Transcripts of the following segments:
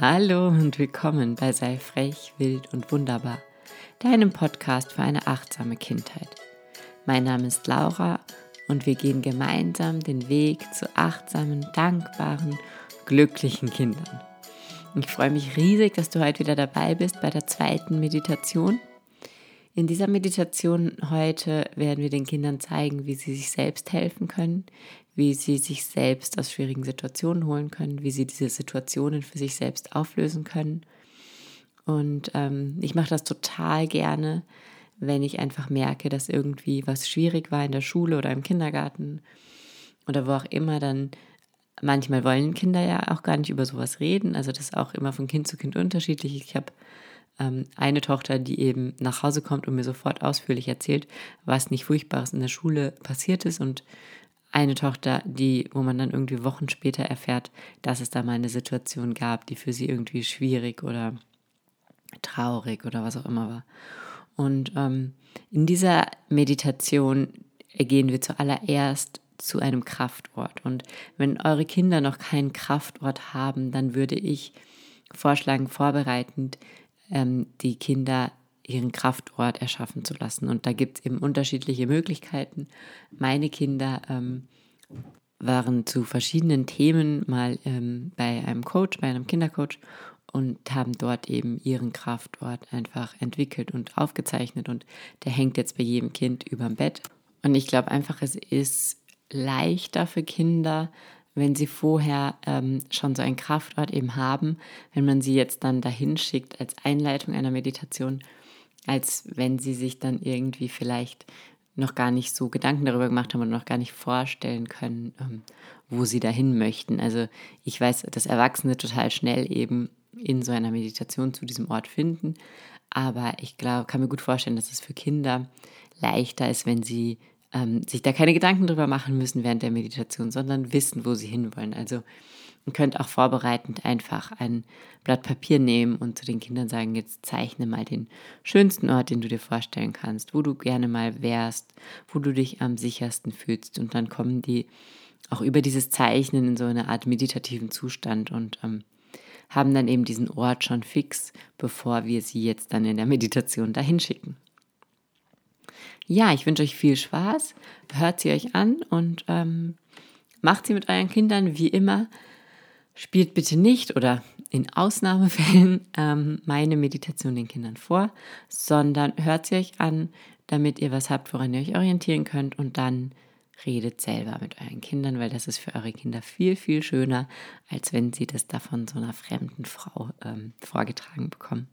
Hallo und willkommen bei Sei frech, wild und wunderbar, deinem Podcast für eine achtsame Kindheit. Mein Name ist Laura und wir gehen gemeinsam den Weg zu achtsamen, dankbaren, glücklichen Kindern. Ich freue mich riesig, dass du heute wieder dabei bist bei der zweiten Meditation. In dieser Meditation heute werden wir den Kindern zeigen, wie sie sich selbst helfen können, wie sie sich selbst aus schwierigen Situationen holen können, wie sie diese Situationen für sich selbst auflösen können. Und ähm, ich mache das total gerne, wenn ich einfach merke, dass irgendwie was schwierig war in der Schule oder im Kindergarten oder wo auch immer, dann manchmal wollen Kinder ja auch gar nicht über sowas reden. Also das ist auch immer von Kind zu Kind unterschiedlich. Ich habe ähm, eine Tochter, die eben nach Hause kommt und mir sofort ausführlich erzählt, was nicht Furchtbares in der Schule passiert ist und eine Tochter, die, wo man dann irgendwie Wochen später erfährt, dass es da mal eine Situation gab, die für sie irgendwie schwierig oder traurig oder was auch immer war. Und ähm, in dieser Meditation gehen wir zuallererst zu einem Kraftort. Und wenn eure Kinder noch keinen Kraftort haben, dann würde ich vorschlagen, vorbereitend ähm, die Kinder ihren Kraftort erschaffen zu lassen. Und da gibt es eben unterschiedliche Möglichkeiten. Meine Kinder ähm, waren zu verschiedenen Themen mal ähm, bei einem Coach, bei einem Kindercoach und haben dort eben ihren Kraftort einfach entwickelt und aufgezeichnet. Und der hängt jetzt bei jedem Kind über dem Bett. Und ich glaube einfach, es ist leichter für Kinder, wenn sie vorher ähm, schon so einen Kraftort eben haben, wenn man sie jetzt dann dahin schickt als Einleitung einer Meditation, als wenn sie sich dann irgendwie vielleicht noch gar nicht so Gedanken darüber gemacht haben und noch gar nicht vorstellen können, ähm, wo sie dahin möchten. Also ich weiß, dass Erwachsene total schnell eben in so einer Meditation zu diesem Ort finden, aber ich glaube, kann mir gut vorstellen, dass es für Kinder leichter ist, wenn sie ähm, sich da keine Gedanken drüber machen müssen während der Meditation, sondern wissen, wo sie hinwollen. Also Ihr könnt auch vorbereitend einfach ein Blatt Papier nehmen und zu den Kindern sagen, jetzt zeichne mal den schönsten Ort, den du dir vorstellen kannst, wo du gerne mal wärst, wo du dich am sichersten fühlst. Und dann kommen die auch über dieses Zeichnen in so eine Art meditativen Zustand und ähm, haben dann eben diesen Ort schon fix, bevor wir sie jetzt dann in der Meditation dahin schicken. Ja, ich wünsche euch viel Spaß, hört sie euch an und ähm, macht sie mit euren Kindern wie immer. Spielt bitte nicht oder in Ausnahmefällen ähm, meine Meditation den Kindern vor, sondern hört sie euch an, damit ihr was habt, woran ihr euch orientieren könnt. Und dann redet selber mit euren Kindern, weil das ist für eure Kinder viel, viel schöner, als wenn sie das da von so einer fremden Frau ähm, vorgetragen bekommen.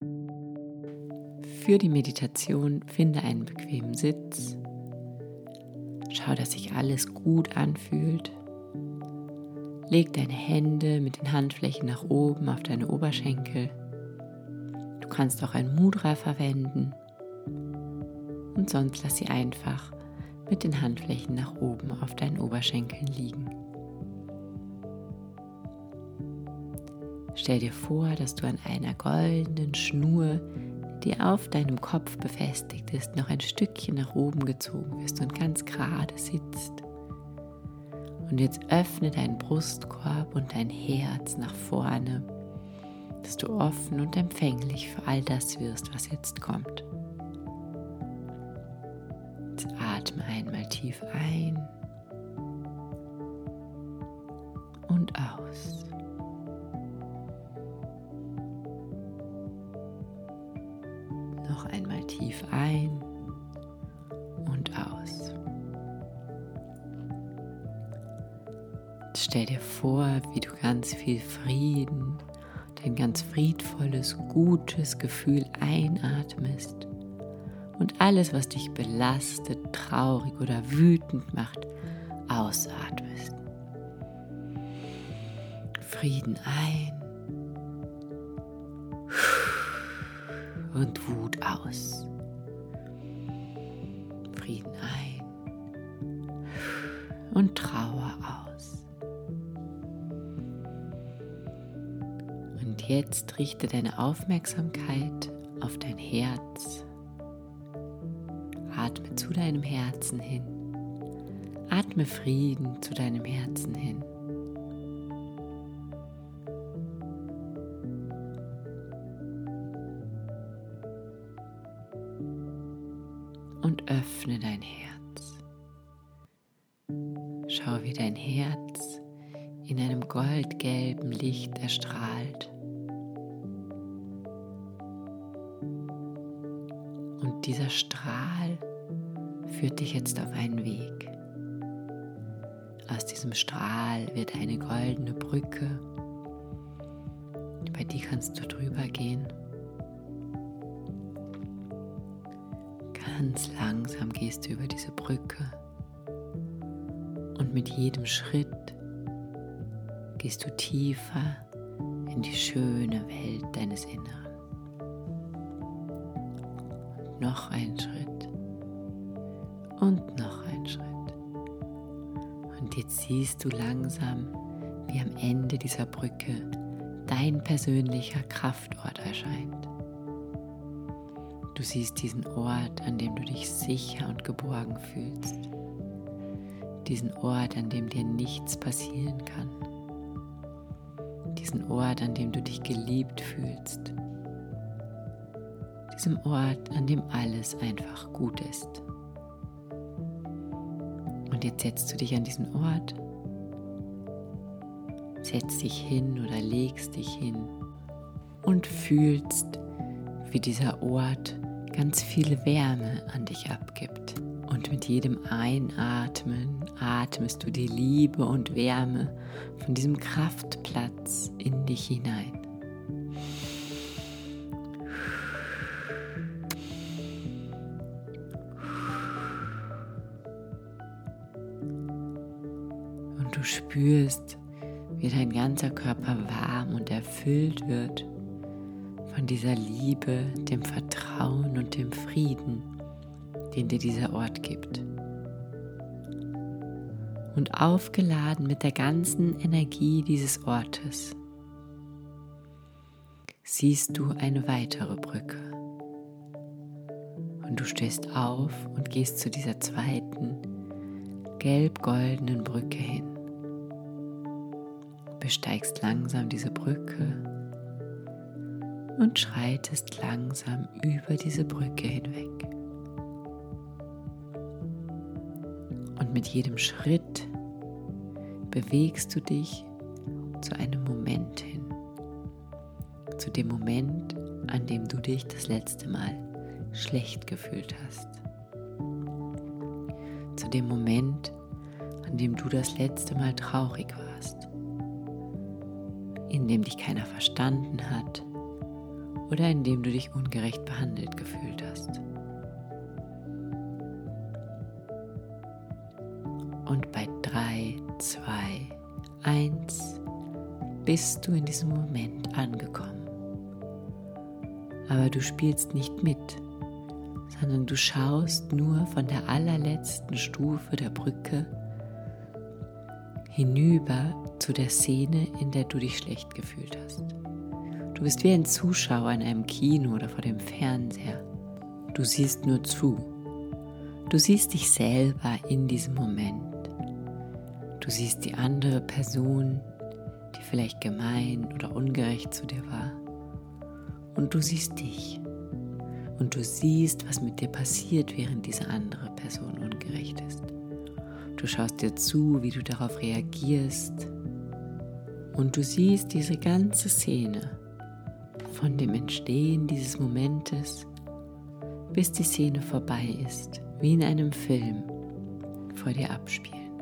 Für die Meditation finde einen bequemen Sitz. Schau, dass sich alles gut anfühlt. Leg deine Hände mit den Handflächen nach oben auf deine Oberschenkel. Du kannst auch ein Mudra verwenden und sonst lass sie einfach mit den Handflächen nach oben auf deinen Oberschenkeln liegen. Stell dir vor, dass du an einer goldenen Schnur, die auf deinem Kopf befestigt ist, noch ein Stückchen nach oben gezogen wirst und ganz gerade sitzt. Und jetzt öffne deinen Brustkorb und dein Herz nach vorne, dass du offen und empfänglich für all das wirst, was jetzt kommt. Jetzt atme einmal tief ein und aus. Stell dir vor, wie du ganz viel Frieden, dein ganz friedvolles, gutes Gefühl einatmest und alles, was dich belastet, traurig oder wütend macht, ausatmest. Frieden ein und Wut aus. Jetzt richte deine Aufmerksamkeit auf dein Herz. Atme zu deinem Herzen hin. Atme Frieden zu deinem Herzen hin. Und öffne dein Herz. Schau, wie dein Herz in einem goldgelben Licht erstrahlt dieser Strahl führt dich jetzt auf einen Weg. Aus diesem Strahl wird eine goldene Brücke. Bei die kannst du drüber gehen. Ganz langsam gehst du über diese Brücke. Und mit jedem Schritt gehst du tiefer in die schöne Welt deines Inneren. Noch ein Schritt. Und noch ein Schritt. Und jetzt siehst du langsam, wie am Ende dieser Brücke dein persönlicher Kraftort erscheint. Du siehst diesen Ort, an dem du dich sicher und geborgen fühlst. Diesen Ort, an dem dir nichts passieren kann. Diesen Ort, an dem du dich geliebt fühlst. Diesem Ort, an dem alles einfach gut ist. Und jetzt setzt du dich an diesen Ort, setzt dich hin oder legst dich hin und fühlst, wie dieser Ort ganz viel Wärme an dich abgibt. Und mit jedem Einatmen atmest du die Liebe und Wärme von diesem Kraftplatz in dich hinein. Spürst, wie dein ganzer Körper warm und erfüllt wird von dieser Liebe, dem Vertrauen und dem Frieden, den dir dieser Ort gibt. Und aufgeladen mit der ganzen Energie dieses Ortes siehst du eine weitere Brücke. Und du stehst auf und gehst zu dieser zweiten gelb-goldenen Brücke hin. Besteigst langsam diese Brücke und schreitest langsam über diese Brücke hinweg. Und mit jedem Schritt bewegst du dich zu einem Moment hin. Zu dem Moment, an dem du dich das letzte Mal schlecht gefühlt hast. Zu dem Moment, an dem du das letzte Mal traurig warst. In dem dich keiner verstanden hat oder indem du dich ungerecht behandelt gefühlt hast. Und bei 3, 2, 1 bist du in diesem Moment angekommen. Aber du spielst nicht mit, sondern du schaust nur von der allerletzten Stufe der Brücke hinüber zu der Szene, in der du dich schlecht gefühlt hast. Du bist wie ein Zuschauer in einem Kino oder vor dem Fernseher. Du siehst nur zu. Du siehst dich selber in diesem Moment. Du siehst die andere Person, die vielleicht gemein oder ungerecht zu dir war. Und du siehst dich. Und du siehst, was mit dir passiert, während diese andere Person ungerecht ist. Du schaust dir zu, wie du darauf reagierst. Und du siehst diese ganze Szene von dem Entstehen dieses Momentes, bis die Szene vorbei ist, wie in einem Film vor dir abspielen.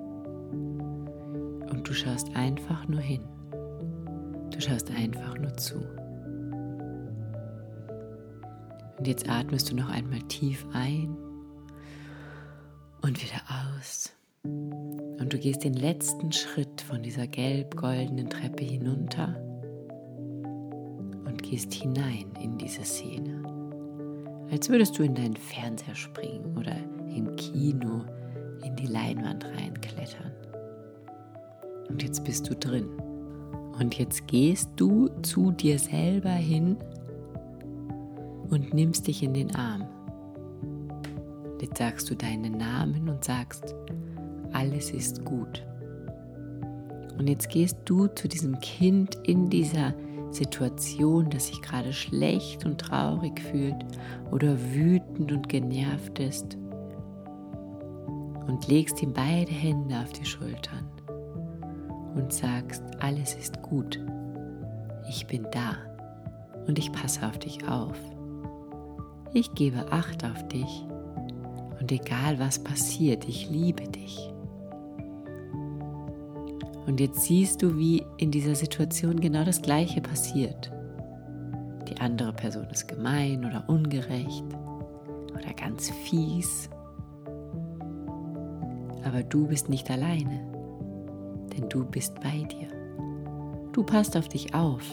Und du schaust einfach nur hin. Du schaust einfach nur zu. Und jetzt atmest du noch einmal tief ein und wieder aus. Und du gehst den letzten Schritt von dieser gelb-goldenen Treppe hinunter gehst hinein in diese Szene. Als würdest du in deinen Fernseher springen oder im Kino in die Leinwand reinklettern. Und jetzt bist du drin. Und jetzt gehst du zu dir selber hin und nimmst dich in den Arm. Jetzt sagst du deinen Namen und sagst, alles ist gut. Und jetzt gehst du zu diesem Kind in dieser Situation, das sich gerade schlecht und traurig fühlt oder wütend und genervt ist und legst ihm beide Hände auf die Schultern und sagst, alles ist gut, ich bin da und ich passe auf dich auf. Ich gebe Acht auf dich und egal was passiert, ich liebe dich. Und jetzt siehst du, wie in dieser Situation genau das Gleiche passiert. Die andere Person ist gemein oder ungerecht oder ganz fies. Aber du bist nicht alleine, denn du bist bei dir. Du passt auf dich auf.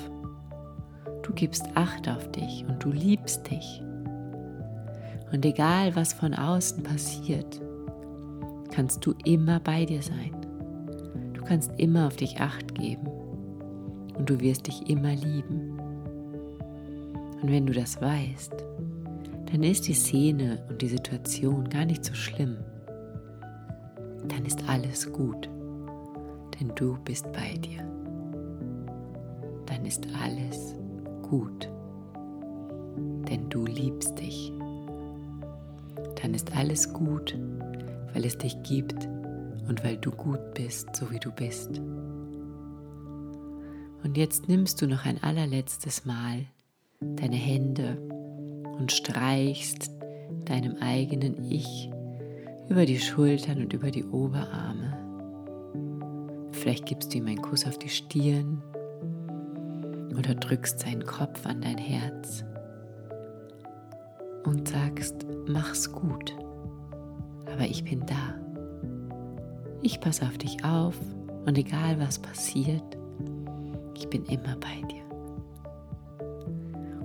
Du gibst Acht auf dich und du liebst dich. Und egal was von außen passiert, kannst du immer bei dir sein. Du kannst immer auf dich acht geben und du wirst dich immer lieben. Und wenn du das weißt, dann ist die Szene und die Situation gar nicht so schlimm. Dann ist alles gut, denn du bist bei dir. Dann ist alles gut, denn du liebst dich. Dann ist alles gut, weil es dich gibt und weil du gut bist, so wie du bist. Und jetzt nimmst du noch ein allerletztes Mal deine Hände und streichst deinem eigenen Ich über die Schultern und über die Oberarme. Vielleicht gibst du ihm einen Kuss auf die Stirn oder drückst seinen Kopf an dein Herz und sagst, mach's gut, aber ich bin da. Ich passe auf dich auf und egal was passiert, ich bin immer bei dir.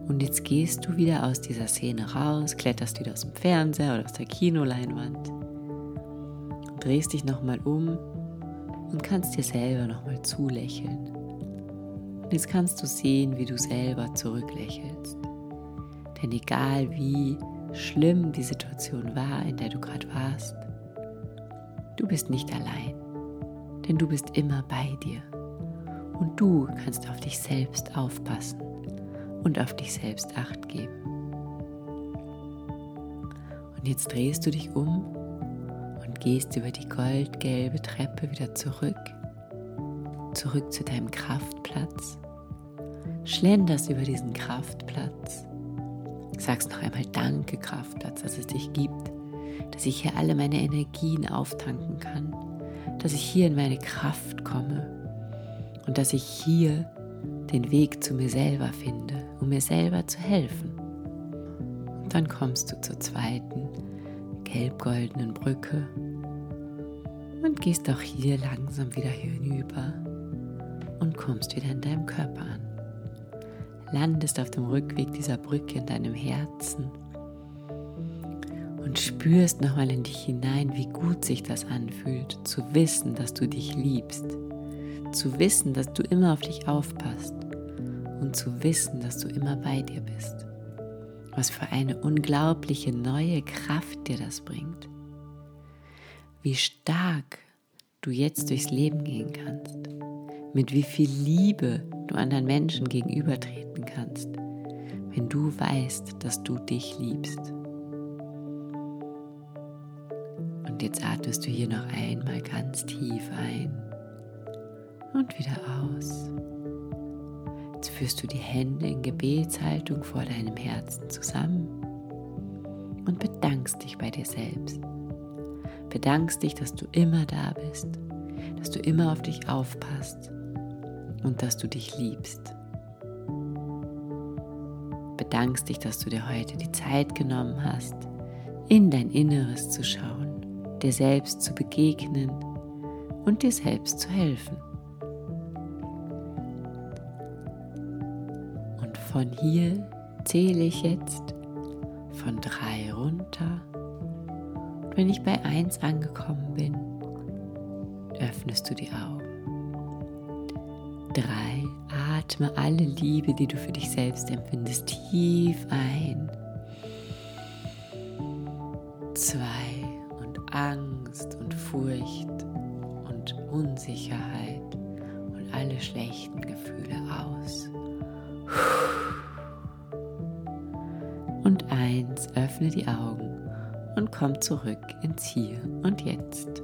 Und jetzt gehst du wieder aus dieser Szene raus, kletterst wieder aus dem Fernseher oder aus der Kinoleinwand, drehst dich nochmal um und kannst dir selber nochmal zulächeln. Und jetzt kannst du sehen, wie du selber zurücklächelst. Denn egal wie schlimm die Situation war, in der du gerade warst, Du bist nicht allein, denn du bist immer bei dir. Und du kannst auf dich selbst aufpassen und auf dich selbst acht geben. Und jetzt drehst du dich um und gehst über die goldgelbe Treppe wieder zurück, zurück zu deinem Kraftplatz, schlenderst über diesen Kraftplatz, sagst noch einmal Danke Kraftplatz, dass es dich gibt dass ich hier alle meine Energien auftanken kann, dass ich hier in meine Kraft komme und dass ich hier den Weg zu mir selber finde, um mir selber zu helfen. Und dann kommst du zur zweiten gelb-goldenen Brücke und gehst auch hier langsam wieder hinüber und kommst wieder in deinem Körper an. Landest auf dem Rückweg dieser Brücke in deinem Herzen und spürst nochmal in dich hinein, wie gut sich das anfühlt, zu wissen, dass du dich liebst, zu wissen, dass du immer auf dich aufpasst und zu wissen, dass du immer bei dir bist. Was für eine unglaubliche neue Kraft dir das bringt. Wie stark du jetzt durchs Leben gehen kannst. Mit wie viel Liebe du anderen Menschen gegenübertreten kannst, wenn du weißt, dass du dich liebst. Und jetzt atmest du hier noch einmal ganz tief ein und wieder aus. Jetzt führst du die Hände in Gebetshaltung vor deinem Herzen zusammen und bedankst dich bei dir selbst. Bedankst dich, dass du immer da bist, dass du immer auf dich aufpasst und dass du dich liebst. Bedankst dich, dass du dir heute die Zeit genommen hast, in dein Inneres zu schauen dir selbst zu begegnen und dir selbst zu helfen. Und von hier zähle ich jetzt von drei runter. Und wenn ich bei eins angekommen bin, öffnest du die Augen. Drei, atme alle Liebe, die du für dich selbst empfindest, tief ein. Zwei, Angst und Furcht und Unsicherheit und alle schlechten Gefühle aus. Und eins, öffne die Augen und komm zurück ins Hier und Jetzt.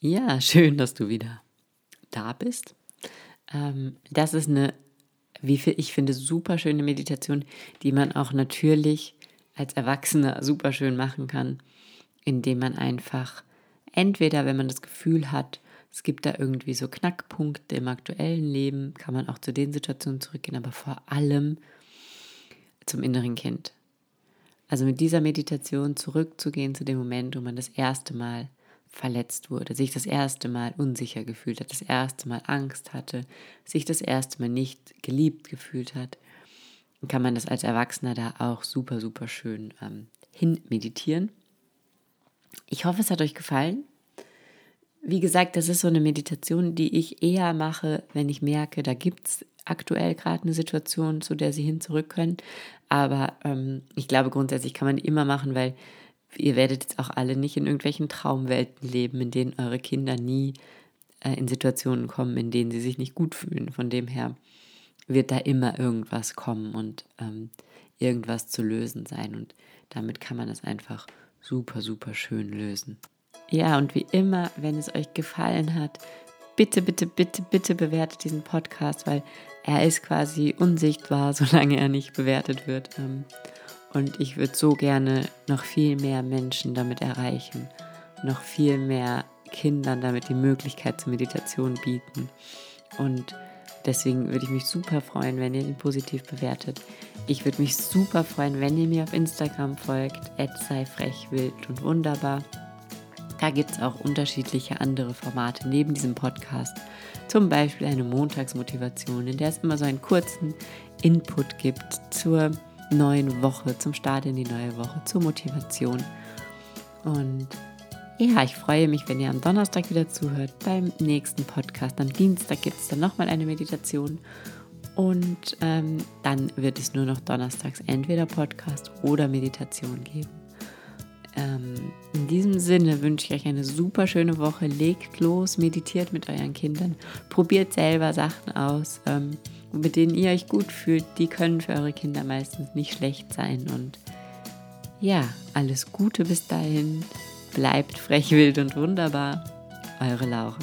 Ja, schön, dass du wieder da bist. Ähm, das ist eine, wie ich finde, super schöne Meditation, die man auch natürlich als Erwachsener super schön machen kann, indem man einfach entweder, wenn man das Gefühl hat, es gibt da irgendwie so Knackpunkte im aktuellen Leben, kann man auch zu den Situationen zurückgehen, aber vor allem zum inneren Kind. Also mit dieser Meditation zurückzugehen zu dem Moment, wo man das erste Mal verletzt wurde, sich das erste Mal unsicher gefühlt hat, das erste Mal Angst hatte, sich das erste Mal nicht geliebt gefühlt hat, kann man das als Erwachsener da auch super, super schön ähm, hin meditieren. Ich hoffe, es hat euch gefallen. Wie gesagt, das ist so eine Meditation, die ich eher mache, wenn ich merke, da gibt es aktuell gerade eine Situation, zu der sie hin zurück können. Aber ähm, ich glaube, grundsätzlich kann man die immer machen, weil ihr werdet jetzt auch alle nicht in irgendwelchen Traumwelten leben, in denen eure Kinder nie äh, in Situationen kommen, in denen sie sich nicht gut fühlen. Von dem her wird da immer irgendwas kommen und ähm, irgendwas zu lösen sein. Und damit kann man es einfach super, super schön lösen. Ja, und wie immer, wenn es euch gefallen hat, bitte, bitte, bitte, bitte bewertet diesen Podcast, weil er ist quasi unsichtbar, solange er nicht bewertet wird. Ähm, und ich würde so gerne noch viel mehr Menschen damit erreichen, noch viel mehr Kindern damit die Möglichkeit zur Meditation bieten. Und deswegen würde ich mich super freuen, wenn ihr ihn positiv bewertet. Ich würde mich super freuen, wenn ihr mir auf Instagram folgt, sei frech, wild und wunderbar. Da gibt es auch unterschiedliche andere Formate neben diesem Podcast. Zum Beispiel eine Montagsmotivation, in der es immer so einen kurzen Input gibt zur neuen Woche, zum Start in die neue Woche, zur Motivation. Und ja, ich freue mich, wenn ihr am Donnerstag wieder zuhört beim nächsten Podcast. Am Dienstag gibt es dann nochmal eine Meditation. Und ähm, dann wird es nur noch donnerstags entweder Podcast oder Meditation geben. Ähm, in diesem Sinne wünsche ich euch eine super schöne Woche. Legt los, meditiert mit euren Kindern, probiert selber Sachen aus, ähm, mit denen ihr euch gut fühlt. Die können für eure Kinder meistens nicht schlecht sein. Und ja, alles Gute bis dahin. Bleibt frech, wild und wunderbar. Eure Laura.